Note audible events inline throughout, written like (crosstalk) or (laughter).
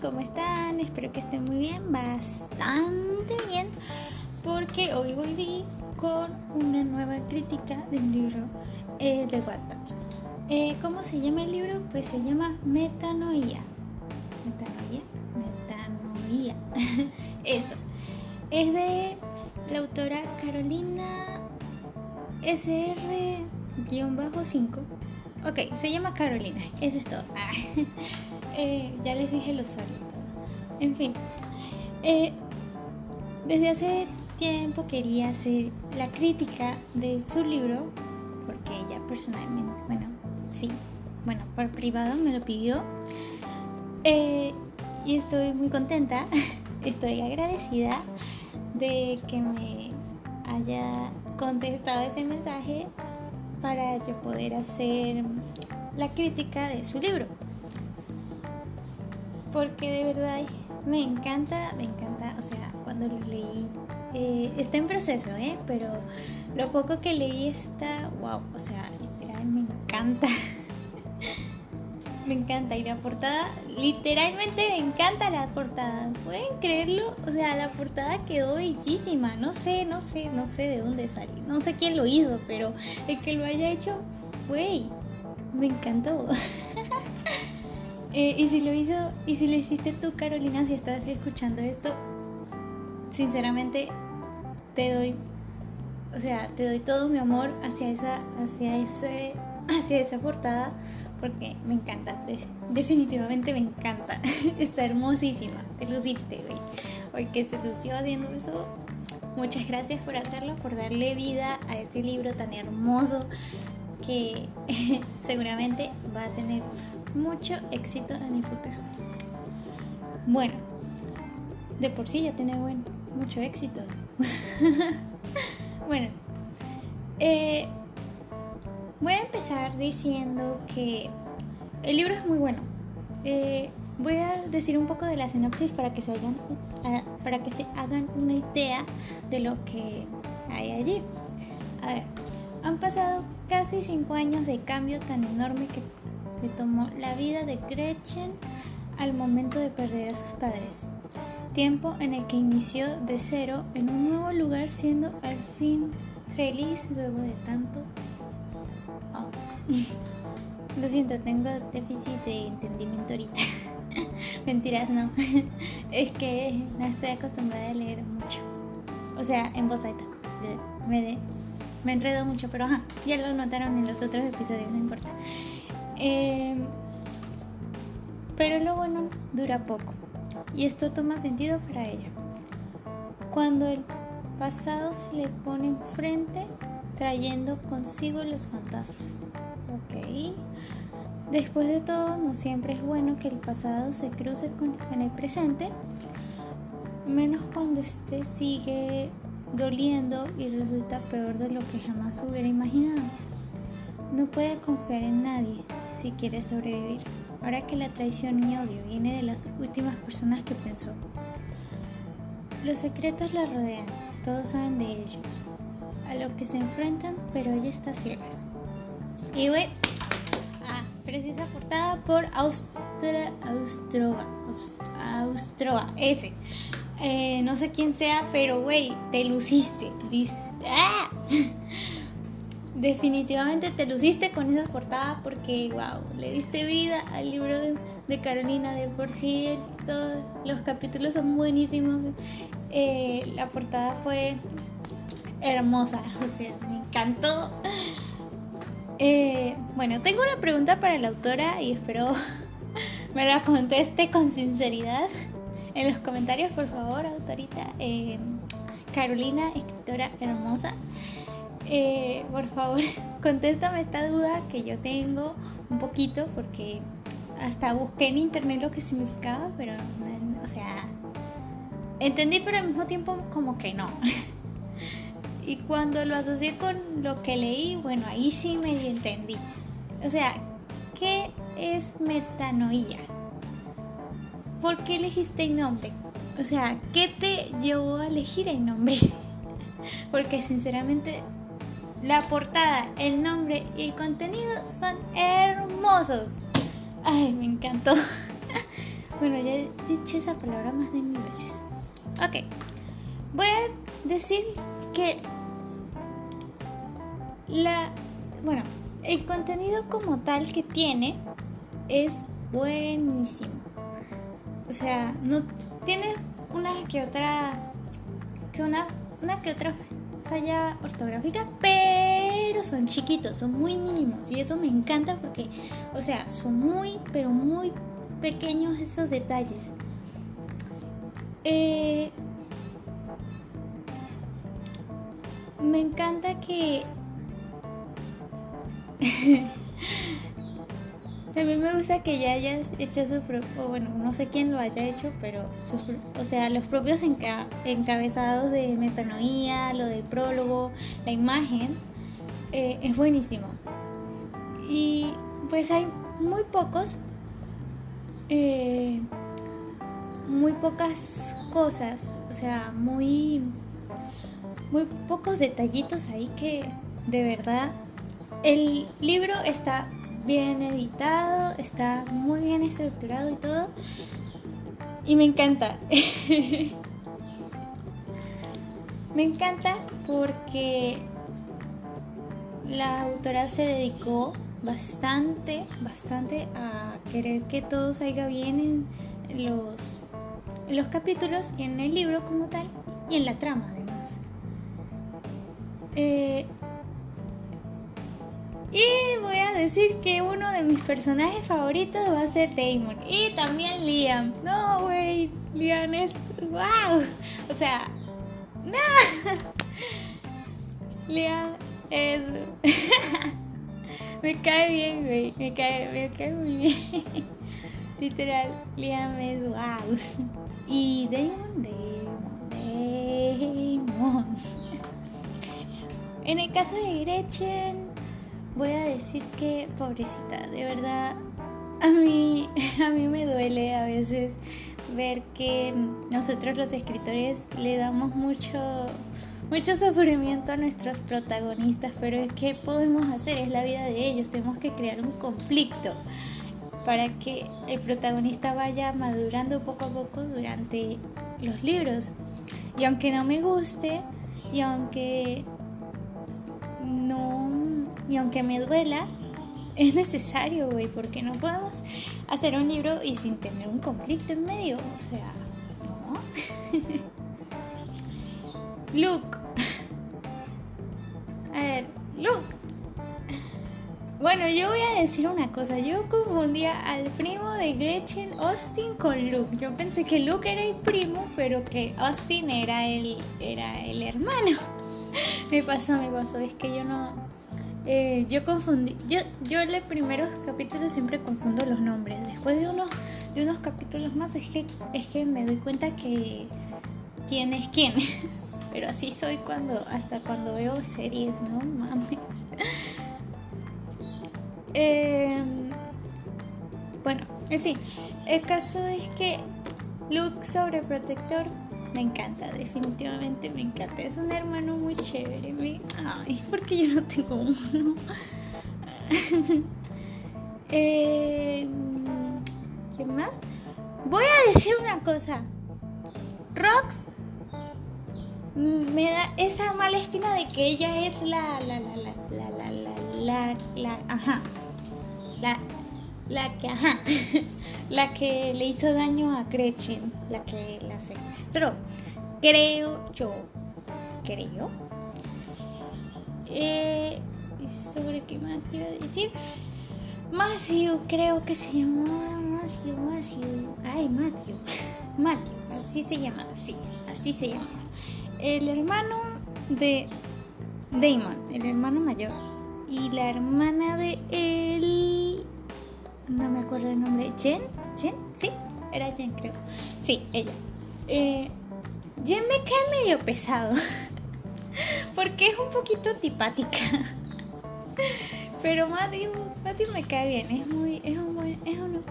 ¿cómo están? Espero que estén muy bien, bastante bien, porque hoy voy con una nueva crítica del libro eh, de Wattpad. Eh, ¿Cómo se llama el libro? Pues se llama Metanoia. ¿Metanoia? Metanoia. (laughs) Eso. Es de la autora Carolina SR-5. Ok, se llama Carolina, eso es todo. (laughs) Eh, ya les dije lo usuario. En fin, eh, desde hace tiempo quería hacer la crítica de su libro, porque ella personalmente, bueno, sí, bueno, por privado me lo pidió. Eh, y estoy muy contenta, (laughs) estoy agradecida de que me haya contestado ese mensaje para yo poder hacer la crítica de su libro. Porque de verdad me encanta, me encanta, o sea, cuando lo leí, eh, está en proceso, ¿eh? Pero lo poco que leí está, wow, o sea, literal me encanta. (laughs) me encanta. Y la portada, literalmente me encanta la portada. ¿Pueden creerlo? O sea, la portada quedó bellísima. No sé, no sé, no sé de dónde salió. No sé quién lo hizo, pero el que lo haya hecho, güey, me encantó. (laughs) Eh, y si lo hizo, y si lo hiciste tú, Carolina, si estás escuchando esto, sinceramente te doy, o sea, te doy todo mi amor hacia esa, hacia ese, (laughs) hacia esa portada porque me encanta, definitivamente me encanta. (laughs) Está hermosísima, te luciste, güey. Hoy que se lució haciendo eso, muchas gracias por hacerlo, por darle vida a este libro tan hermoso que (laughs) seguramente va a tener mucho éxito en el futuro. Bueno, de por sí ya tiene buen, mucho éxito. (laughs) bueno, eh, Voy a empezar diciendo que el libro es muy bueno. Eh, voy a decir un poco de la sinopsis para que se hagan, para que se hagan una idea de lo que hay allí. A ver, han pasado casi cinco años de cambio tan enorme que, que tomó la vida de Gretchen al momento de perder a sus padres. Tiempo en el que inició de cero en un nuevo lugar siendo al fin feliz luego de tanto (laughs) Lo siento, tengo déficit de entendimiento ahorita. (laughs) Mentiras, no. (laughs) es que no estoy acostumbrada a leer mucho. O sea, en voz alta. Me, me enredo mucho, pero ajá, ya lo notaron en los otros episodios, no importa. Em, pero lo bueno dura poco. Y esto toma sentido para ella. Cuando el pasado se le pone enfrente, trayendo consigo los fantasmas. Ok. Después de todo, no siempre es bueno que el pasado se cruce con el presente, menos cuando este sigue doliendo y resulta peor de lo que jamás hubiera imaginado. No puede confiar en nadie si quiere sobrevivir, ahora que la traición y odio viene de las últimas personas que pensó. Los secretos la rodean, todos saben de ellos, a lo que se enfrentan, pero ella está ciega. Y güey, ah, precisa portada por Austra, Austroa, Austroa, ese. Eh, no sé quién sea, pero güey, te luciste. Dice, ¡ah! Definitivamente te luciste con esa portada porque, wow, le diste vida al libro de, Carolina. De por sí, los capítulos son buenísimos. Eh, la portada fue hermosa, (laughs) o sea, me encantó. Eh, bueno, tengo una pregunta para la autora y espero (laughs) me la conteste con sinceridad en los comentarios, por favor, autorita. Eh, Carolina, escritora hermosa. Eh, por favor, (laughs) contéstame esta duda que yo tengo un poquito porque hasta busqué en internet lo que significaba, pero, o sea, entendí, pero al mismo tiempo como que no. (laughs) Y cuando lo asocié con lo que leí, bueno, ahí sí me entendí. O sea, ¿qué es metanoia? ¿Por qué elegiste el nombre? O sea, ¿qué te llevó a elegir el nombre? (laughs) Porque sinceramente la portada, el nombre y el contenido son hermosos. Ay, me encantó. (laughs) Bueno, ya he dicho esa palabra más de mil veces. Ok. Voy a decir que la. Bueno, el contenido como tal que tiene es buenísimo. O sea, no tiene una que otra. que una, una que otra falla ortográfica, pero son chiquitos, son muy mínimos. Y eso me encanta porque, o sea, son muy, pero muy pequeños esos detalles. Eh, me encanta que (laughs) También me gusta que ya hayas hecho su propio, bueno, no sé quién lo haya hecho, pero o sea, los propios encabezados de metanoía, lo del prólogo, la imagen, eh, es buenísimo. Y pues hay muy pocos, eh, muy pocas cosas, o sea, muy, muy pocos detallitos ahí que de verdad el libro está bien editado, está muy bien estructurado y todo. Y me encanta. (laughs) me encanta porque la autora se dedicó bastante, bastante a querer que todo salga bien en los, los capítulos y en el libro como tal y en la trama además. Eh, y voy a decir que uno de mis personajes favoritos va a ser Damon. Y también Liam. No, güey. Liam es. ¡Wow! O sea. ¡No! (laughs) Liam es. (laughs) me cae bien, güey. Me cae, me cae muy bien. (laughs) Literal, Liam es wow. Y Damon, Damon, Damon. En el caso de Gretchen voy a decir que, pobrecita, de verdad, a mí, (laughs) a mí me duele a veces ver que nosotros los escritores le damos mucho, mucho sufrimiento a nuestros protagonistas, pero es que podemos hacer, es la vida de ellos, tenemos que crear un conflicto para que el protagonista vaya madurando poco a poco durante los libros. Y aunque no me guste, y aunque y aunque me duela, es necesario, güey, porque no podemos hacer un libro y sin tener un conflicto en medio. O sea, ¿no? (laughs) Luke. A ver, Luke. Bueno, yo voy a decir una cosa. Yo confundía al primo de Gretchen Austin con Luke. Yo pensé que Luke era el primo, pero que Austin era el, era el hermano. (laughs) Me pasó, me pasó. Es que yo no, eh, yo confundí, yo, yo en los primeros capítulos siempre confundo los nombres. Después de unos, de unos capítulos más es que, es que me doy cuenta que quién es quién. (laughs) Pero así soy cuando, hasta cuando veo series, ¿no? Mames. (laughs) Em, bueno, en fin, el caso es que Luke sobreprotector me encanta, definitivamente me encanta. Es un hermano muy chévere. Me... Ay, porque yo no tengo uno. (laughs) eh, ¿Quién más? Voy a decir una cosa. Rox me da esa mala esquina de que ella es la la la la la la la la, la ajá la la que ajá (laughs) la que le hizo daño a Gretchen, la que la secuestró. Creo yo, creo. Eh, ¿Sobre qué más a decir? Matthew, creo que se llamaba Matthew, Matthew. Ay, Matthew. (laughs) Matthew, así se llama, sí, así se llama. El hermano de Damon, el hermano mayor. Y la hermana de él no me acuerdo el nombre, Jen, Jen, sí, era Jen creo, sí, ella. Eh, Jen me cae medio pesado, (laughs) porque es un poquito antipática, (laughs) pero Matthew, Matthew me cae bien, es muy, es un buen, es un,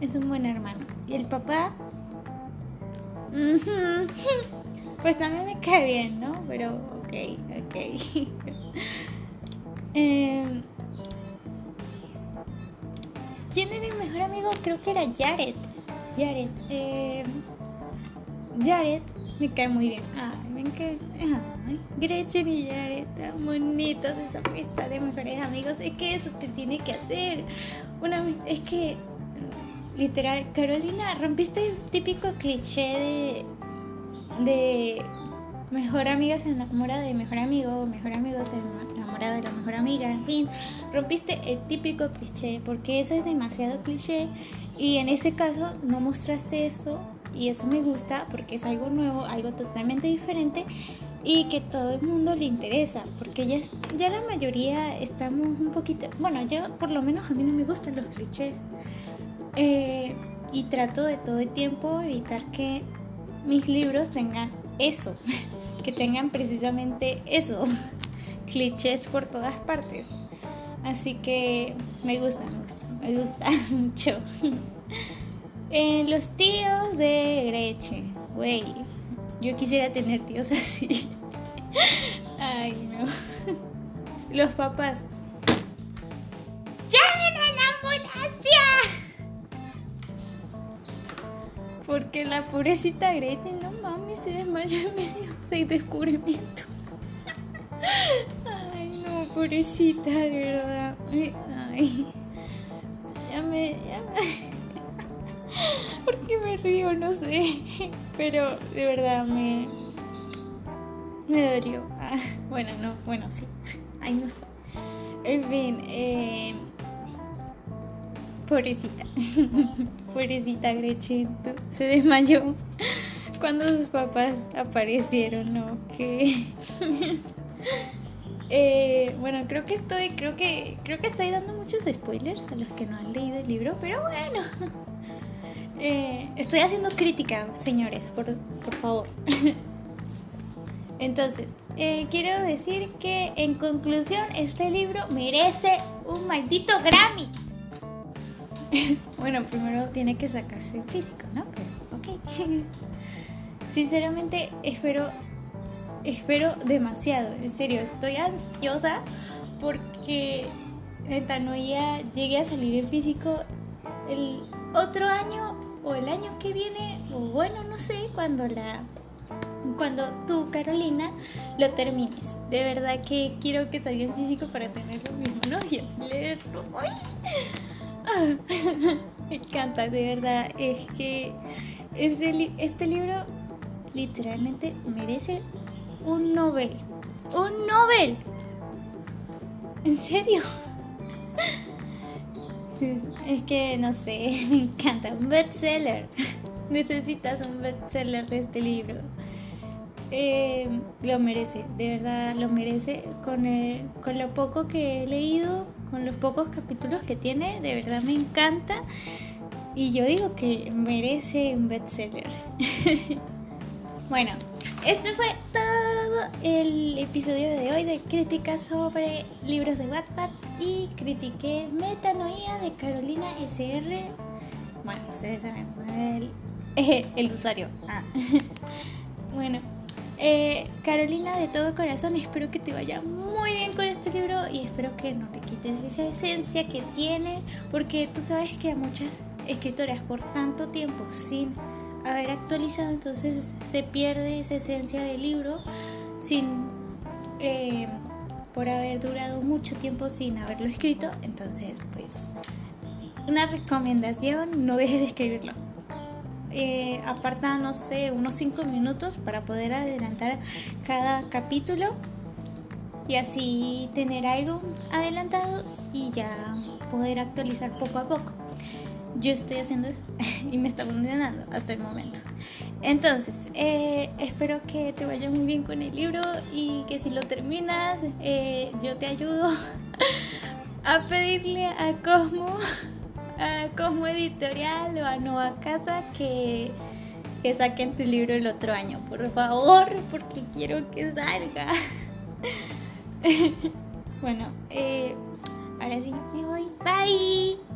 es un buen hermano. Y el papá, (laughs) pues también me cae bien, ¿no? Pero, ok, ok. eh, ¿Quién era mi mejor amigo? Creo que era Jared. Jared. Eh, Jared me cae muy bien. Ay, me encanta. Ay, Gretchen y Jared, tan bonitos esa fiesta de mejores amigos. Es que eso se tiene que hacer. Una, es que, literal, Carolina, rompiste el típico cliché de, de mejor amiga se enamora de mejor amigo, mejor amigo se enamora de la mejor amiga, en fin, rompiste el típico cliché, porque eso es demasiado cliché y en ese caso no mostraste eso y eso me gusta porque es algo nuevo, algo totalmente diferente y que todo el mundo le interesa, porque ya, ya la mayoría estamos un poquito, bueno, yo por lo menos a mí no me gustan los clichés eh, y trato de todo el tiempo evitar que mis libros tengan eso, (laughs) que tengan precisamente eso, clichés por todas partes. Así que me gusta, me gusta, me gusta (laughs) mucho. Eh, los tíos de Gretchen, güey, yo quisiera tener tíos (laughs) así. Ay, no. Los papás. ¡Llamen a la ambulancia! Porque la pobrecita Gretchen, no mames, se desmayó en medio del descubrimiento. Ay, no, pobrecita, de verdad. Ay. Ya me. Ya me. (laughs) ¿Por qué me río? No sé. Pero de verdad me. Me dolió. Ah, bueno, no, bueno, sí. Ay, no sé. En fin, eh, pobrecita. (laughs) pobrecita Gretchen se desmayó cuando sus papás aparecieron, ¿no? Que. (laughs) Eh, bueno, creo que estoy, creo que, creo que estoy dando muchos spoilers a los que no han leído el libro, pero bueno. (laughs) Eh, estoy haciendo crítica, señores, por, favor. (laughs) Entonces, eh, quiero decir que en conclusión, este libro merece un maldito Grammy. (laughs) bueno, primero tiene que sacarse en físico, ¿no? Pero, ok. Sinceramente, espero, espero demasiado. En serio, estoy ansiosa porque Metanoia llegue a salir en físico el otro año o el año que viene, o bueno, no sé, cuando la cuando tú, Carolina, lo termines. De verdad que quiero que salga en físico para tenerlo mismo, ¿no? Y así leerlo. Ah, (laughs) me encanta, de verdad. Es que este, este libro literalmente merece un Nobel. ¡Un Nobel! ¿En serio? Es que no sé, (laughs) me encanta. Un bestseller. (laughs) Necesitas un bestseller de este libro. Eh, lo merece, de verdad lo merece. Con, con lo poco que he leído, con los pocos capítulos que tiene, de verdad me encanta. Y yo digo que merece un bestseller. (laughs) bueno, este fue todo el episodio de hoy de crítica sobre libros de Wattpad y critiqué Metanoia de Carolina SR. Bueno, ustedes saben, el, (laughs) el usuario. Ah. (laughs) bueno, eh, Carolina, de todo corazón, espero que te vaya muy bien con este libro y espero que no te quites esa esencia que tiene, porque tú sabes que a muchas escritoras por tanto tiempo sin haber actualizado, entonces se pierde esa esencia del libro sin eh, por haber durado mucho tiempo sin haberlo escrito. Entonces, pues, una recomendación, no dejes de escribirlo. Eh, aparta, no sé, unos 5 minutos para poder adelantar cada capítulo y así tener algo adelantado y ya poder actualizar poco a poco yo estoy haciendo eso (laughs) y me está funcionando hasta el momento. Entonces, eh, espero que te vaya muy bien con el libro y que si lo terminas, eh, yo te ayudo (laughs) a pedirle a Cosmo, a Cosmo Editorial o a Nueva Casa que, que saquen tu libro el otro año, por favor, porque quiero que salga. (laughs) bueno, eh, ahora sí me voy. Bye.